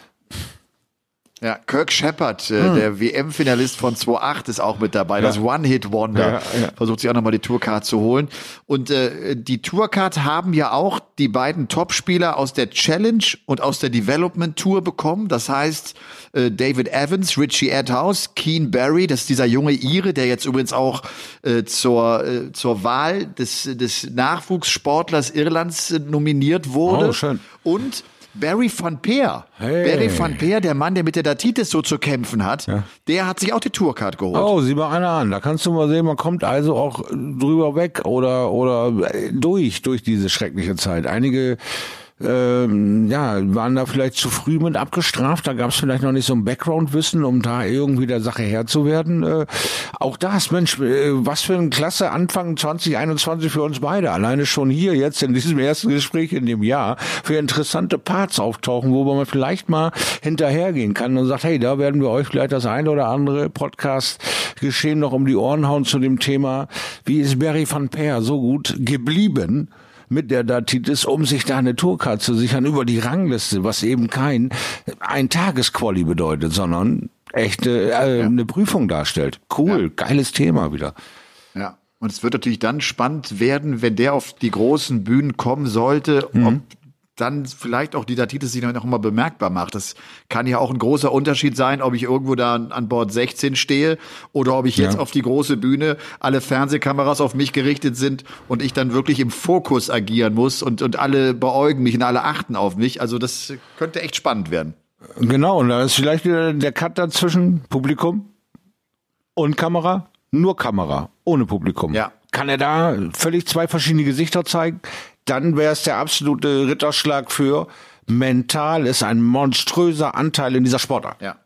Ja, Kirk Shepard, äh, hm. der WM-Finalist von 2008 ist auch mit dabei. Ja. Das One-Hit-Wonder. Ja, ja. Versucht sich auch nochmal die Tourcard zu holen. Und äh, die Tourcard haben ja auch die beiden Topspieler aus der Challenge und aus der Development Tour bekommen. Das heißt, äh, David Evans, Richie Adhouse, Keen Barry, das ist dieser junge Ire, der jetzt übrigens auch äh, zur, äh, zur Wahl des, des Nachwuchssportlers Irlands äh, nominiert wurde. Oh, schön. Und Barry van Peer. Hey. Barry van Peer, der Mann, der mit der Datitis so zu kämpfen hat, ja. der hat sich auch die Tourcard geholt. Oh, sieh mal einer an. Da kannst du mal sehen, man kommt also auch drüber weg oder, oder durch, durch diese schreckliche Zeit. Einige ähm, ja, waren da vielleicht zu früh mit abgestraft, da gab es vielleicht noch nicht so ein Background-Wissen, um da irgendwie der Sache Herr zu werden. Äh, auch das, Mensch, äh, was für ein klasse Anfang 2021 für uns beide. Alleine schon hier jetzt in diesem ersten Gespräch in dem Jahr für interessante Parts auftauchen, wo man vielleicht mal hinterhergehen kann und sagt, hey, da werden wir euch vielleicht das eine oder andere Podcast geschehen noch um die Ohren hauen zu dem Thema, wie ist Barry van Peer so gut geblieben? Mit der Datitis, um sich da eine Tourcard zu sichern über die Rangliste, was eben kein ein Tagesquali bedeutet, sondern echte äh, ja. eine Prüfung darstellt. Cool, ja. geiles Thema wieder. Ja. Und es wird natürlich dann spannend werden, wenn der auf die großen Bühnen kommen sollte, mhm. ob dann vielleicht auch die Datitis sich noch mal bemerkbar macht. Das kann ja auch ein großer Unterschied sein, ob ich irgendwo da an Bord 16 stehe oder ob ich jetzt ja. auf die große Bühne, alle Fernsehkameras auf mich gerichtet sind und ich dann wirklich im Fokus agieren muss und, und alle beäugen mich und alle achten auf mich. Also das könnte echt spannend werden. Genau, und da ist vielleicht wieder der Cut dazwischen Publikum und Kamera, nur Kamera, ohne Publikum. Ja. Kann er da völlig zwei verschiedene Gesichter zeigen? Dann wäre es der absolute Ritterschlag für mental ist ein monströser Anteil in dieser Sportart. Ja.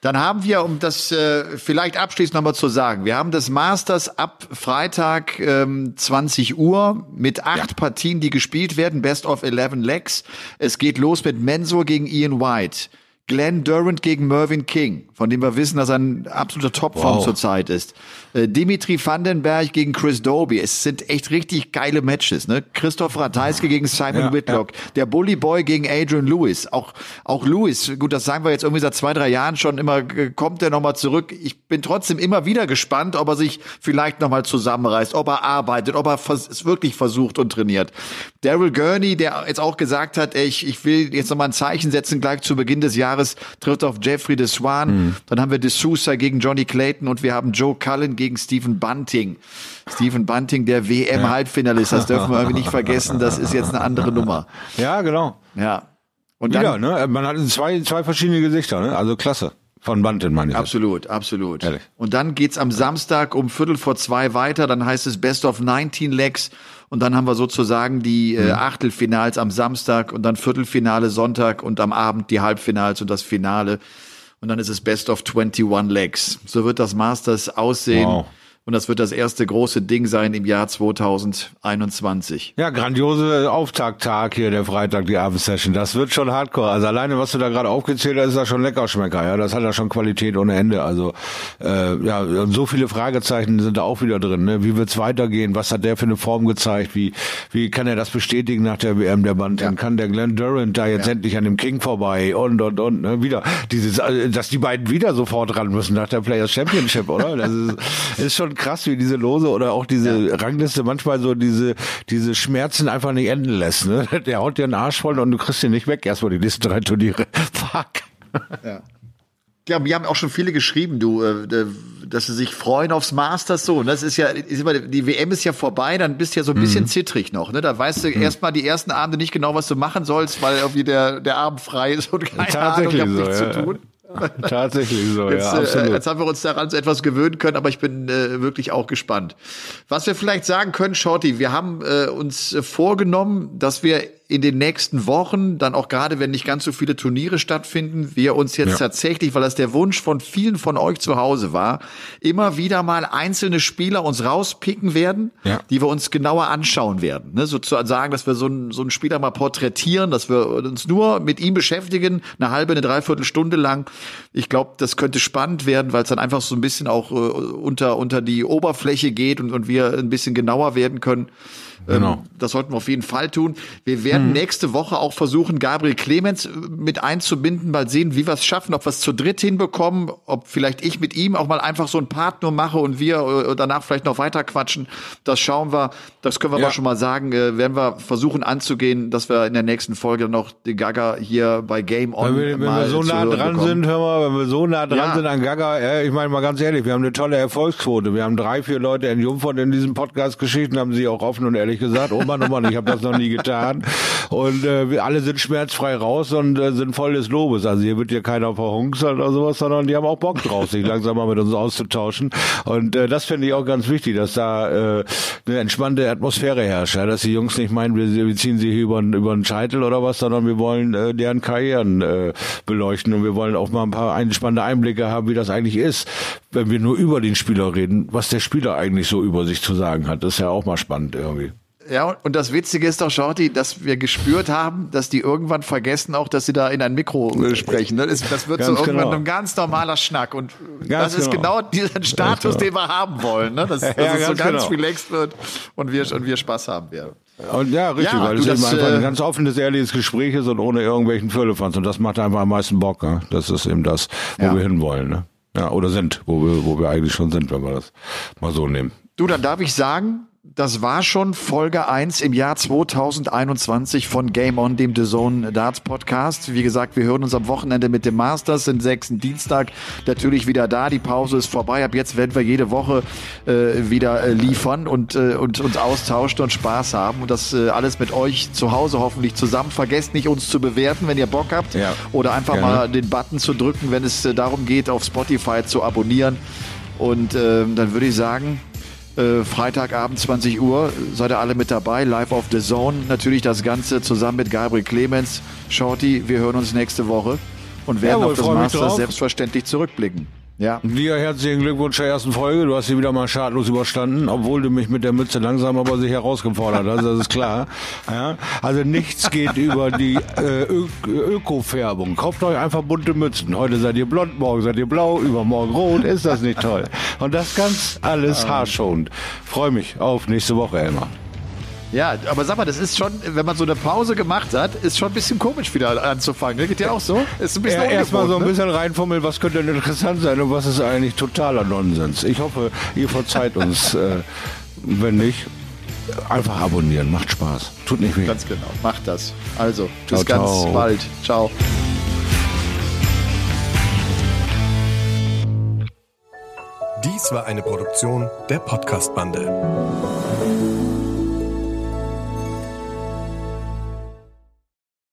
Dann haben wir, um das äh, vielleicht abschließend nochmal zu sagen, wir haben das Masters ab Freitag ähm, 20 Uhr mit acht ja. Partien, die gespielt werden, Best of 11 Legs. Es geht los mit Mensur gegen Ian White. Glenn Durant gegen Mervyn King, von dem wir wissen, dass er ein absoluter Topform wow. zurzeit ist. Äh, Dimitri Vandenberg gegen Chris Doby. Es sind echt richtig geile Matches. Ne? Christoph Ratajski gegen Simon ja, Whitlock. Ja. Der Bully Boy gegen Adrian Lewis. Auch, auch Lewis, gut, das sagen wir jetzt irgendwie seit zwei, drei Jahren schon immer, äh, kommt er nochmal zurück. Ich bin trotzdem immer wieder gespannt, ob er sich vielleicht nochmal zusammenreißt, ob er arbeitet, ob er es wirklich versucht und trainiert. Daryl Gurney, der jetzt auch gesagt hat, ey, ich, ich will jetzt nochmal ein Zeichen setzen, gleich zu Beginn des Jahres Jahres trifft auf Jeffrey de Swan. Mhm. Dann haben wir de Sousa gegen Johnny Clayton und wir haben Joe Cullen gegen Stephen Bunting. Stephen Bunting, der WM-Halbfinalist, das dürfen wir nicht vergessen, das ist jetzt eine andere Nummer. Ja, genau. Ja. Und dann, Wieder, ne? Man hat zwei, zwei verschiedene Gesichter, ne? Also klasse. Von Banten meine ich. Absolut, jetzt. absolut. Ehrlich. Und dann geht's am Samstag um Viertel vor zwei weiter. Dann heißt es Best of 19 Legs. Und dann haben wir sozusagen die äh, mhm. Achtelfinals am Samstag und dann Viertelfinale Sonntag und am Abend die Halbfinals und das Finale. Und dann ist es Best of 21 Legs. So wird das Masters aussehen. Wow. Und das wird das erste große Ding sein im Jahr 2021. Ja, grandiose Auftakttag hier, der Freitag, die Abendsession. Das wird schon hardcore. Also alleine, was du da gerade aufgezählt hast, ist da schon Leckerschmecker. Ja, das hat ja schon Qualität ohne Ende. Also äh, ja, so viele Fragezeichen sind da auch wieder drin. Ne? Wie wird's weitergehen? Was hat der für eine Form gezeigt? Wie wie kann er das bestätigen nach der WM der Band? Ja. Kann der Glenn Durant da jetzt ja. endlich an dem King vorbei? Und und und ne? wieder dieses, äh, dass die beiden wieder sofort ran müssen nach der Players Championship, oder? Das ist, ist schon krass, wie diese Lose oder auch diese ja. Rangliste manchmal so diese, diese Schmerzen einfach nicht enden lässt. Ne? Der haut dir den Arsch voll und du kriegst ihn nicht weg, erstmal die nächsten drei Turniere. Fuck. Ja. Ja, wir haben auch schon viele geschrieben, du, äh, dass sie sich freuen aufs Masters so. Und das ist ja, ist immer, die WM ist ja vorbei, dann bist du ja so ein bisschen mhm. zittrig noch. Ne? Da weißt du mhm. erstmal die ersten Abende nicht genau, was du machen sollst, weil irgendwie der, der Abend frei ist und keine Ahnung, ich hab so, nichts ja. zu tun. Tatsächlich so, jetzt, ja, äh, absolut. Äh, jetzt haben wir uns daran so etwas gewöhnen können, aber ich bin äh, wirklich auch gespannt. Was wir vielleicht sagen können, Shorty, wir haben äh, uns vorgenommen, dass wir in den nächsten Wochen, dann auch gerade, wenn nicht ganz so viele Turniere stattfinden, wir uns jetzt ja. tatsächlich, weil das der Wunsch von vielen von euch zu Hause war, immer wieder mal einzelne Spieler uns rauspicken werden, ja. die wir uns genauer anschauen werden. Ne? Sozusagen, dass wir so einen, so einen Spieler mal porträtieren, dass wir uns nur mit ihm beschäftigen, eine halbe, eine dreiviertel Stunde lang. Ich glaube, das könnte spannend werden, weil es dann einfach so ein bisschen auch äh, unter, unter die Oberfläche geht und, und wir ein bisschen genauer werden können. Genau. Ähm, das sollten wir auf jeden Fall tun. Wir werden mhm. nächste Woche auch versuchen, Gabriel Clemens äh, mit einzubinden, mal sehen, wie wir es schaffen, ob wir es zu dritt hinbekommen, ob vielleicht ich mit ihm auch mal einfach so ein Part nur mache und wir äh, danach vielleicht noch weiter quatschen. Das schauen wir. Das können wir ja. aber schon mal sagen. Äh, werden wir versuchen anzugehen, dass wir in der nächsten Folge noch die Gaga hier bei Game On. Wenn wir, wenn wir so nah dran bekommen. sind, hör mal, wenn wir so nah dran ja. sind an Gaga, ich meine mal ganz ehrlich, wir haben eine tolle Erfolgsquote. Wir haben drei, vier Leute in Jungfern in diesem Podcast Geschichten, haben sie auch offen und ehrlich gesagt, oh Mann, oh Mann, ich habe das noch nie getan. Und äh, wir alle sind schmerzfrei raus und äh, sind voll des Lobes. Also hier wird ja keiner verhunzert oder sowas, sondern die haben auch Bock drauf, sich langsam mal mit uns auszutauschen. Und äh, das finde ich auch ganz wichtig, dass da äh, eine entspannte Atmosphäre herrscht. Ja? Dass die Jungs nicht meinen, wir, wir ziehen sie hier über, einen Scheitel oder was, sondern wir wollen äh, deren Karrieren äh, beleuchten und wir wollen auch mal ein paar entspannte Einblicke haben, wie das eigentlich ist, wenn wir nur über den Spieler reden, was der Spieler eigentlich so über sich zu sagen hat. Das ist ja auch mal spannend irgendwie. Ja, und das Witzige ist doch, Shorty, dass wir gespürt haben, dass die irgendwann vergessen auch, dass sie da in ein Mikro sprechen. Ne? Das, das wird ganz so irgendwann genau. ein ganz normaler Schnack. Und ganz das ist genau, genau dieser Status, genau. den wir haben wollen. Ne? Dass, dass ja, es so ganz genau. relaxed wird und wir, und wir Spaß haben werden. Und ja, richtig, ja, weil es eben einfach ein äh, ganz offenes, ehrliches Gespräch ist und ohne irgendwelchen Füllefanz. Und das macht einfach am meisten Bock. Ne? Das ist eben das, wo ja. wir hinwollen. Ne? Ja, oder sind, wo wir, wo wir eigentlich schon sind, wenn wir das mal so nehmen. Du, dann darf ich sagen, das war schon Folge 1 im Jahr 2021 von Game On, dem The Zone Darts Podcast. Wie gesagt, wir hören uns am Wochenende mit dem Masters, den sechsten Dienstag natürlich wieder da. Die Pause ist vorbei. Ab jetzt werden wir jede Woche äh, wieder äh, liefern und, äh, und uns austauschen und Spaß haben. Und das äh, alles mit euch zu Hause hoffentlich zusammen. Vergesst nicht, uns zu bewerten, wenn ihr Bock habt. Ja. Oder einfach Gerne. mal den Button zu drücken, wenn es äh, darum geht, auf Spotify zu abonnieren. Und äh, dann würde ich sagen, äh, Freitagabend 20 Uhr. Seid ihr alle mit dabei, live auf The Zone. Natürlich das Ganze zusammen mit Gabriel Clemens. Shorty, wir hören uns nächste Woche und werden Jawohl, auf das Masters selbstverständlich zurückblicken. Ja. Dir herzlichen Glückwunsch zur ersten Folge. Du hast sie wieder mal schadlos überstanden, obwohl du mich mit der Mütze langsam aber sich herausgefordert hast. Das ist klar. Ja? Also nichts geht über die äh, Ö Öko-Färbung. Kauft euch einfach bunte Mützen. Heute seid ihr blond, morgen seid ihr blau, übermorgen rot. Ist das nicht toll? Und das ganz alles haarschonend. Freue mich auf nächste Woche, Elmar. Ja, aber sag mal, das ist schon, wenn man so eine Pause gemacht hat, ist schon ein bisschen komisch wieder anzufangen. Ne? Geht ja auch so? Ist ein bisschen ja, Erstmal so ein ne? bisschen reinfummeln, was könnte denn interessant sein und was ist eigentlich totaler Nonsens. Ich hoffe, ihr verzeiht uns. äh, wenn nicht, einfach abonnieren. Macht Spaß. Tut nicht weh. Ganz genau. Macht das. Also, bis ciao, ganz ciao. bald. Ciao. Dies war eine Produktion der Podcast-Bande.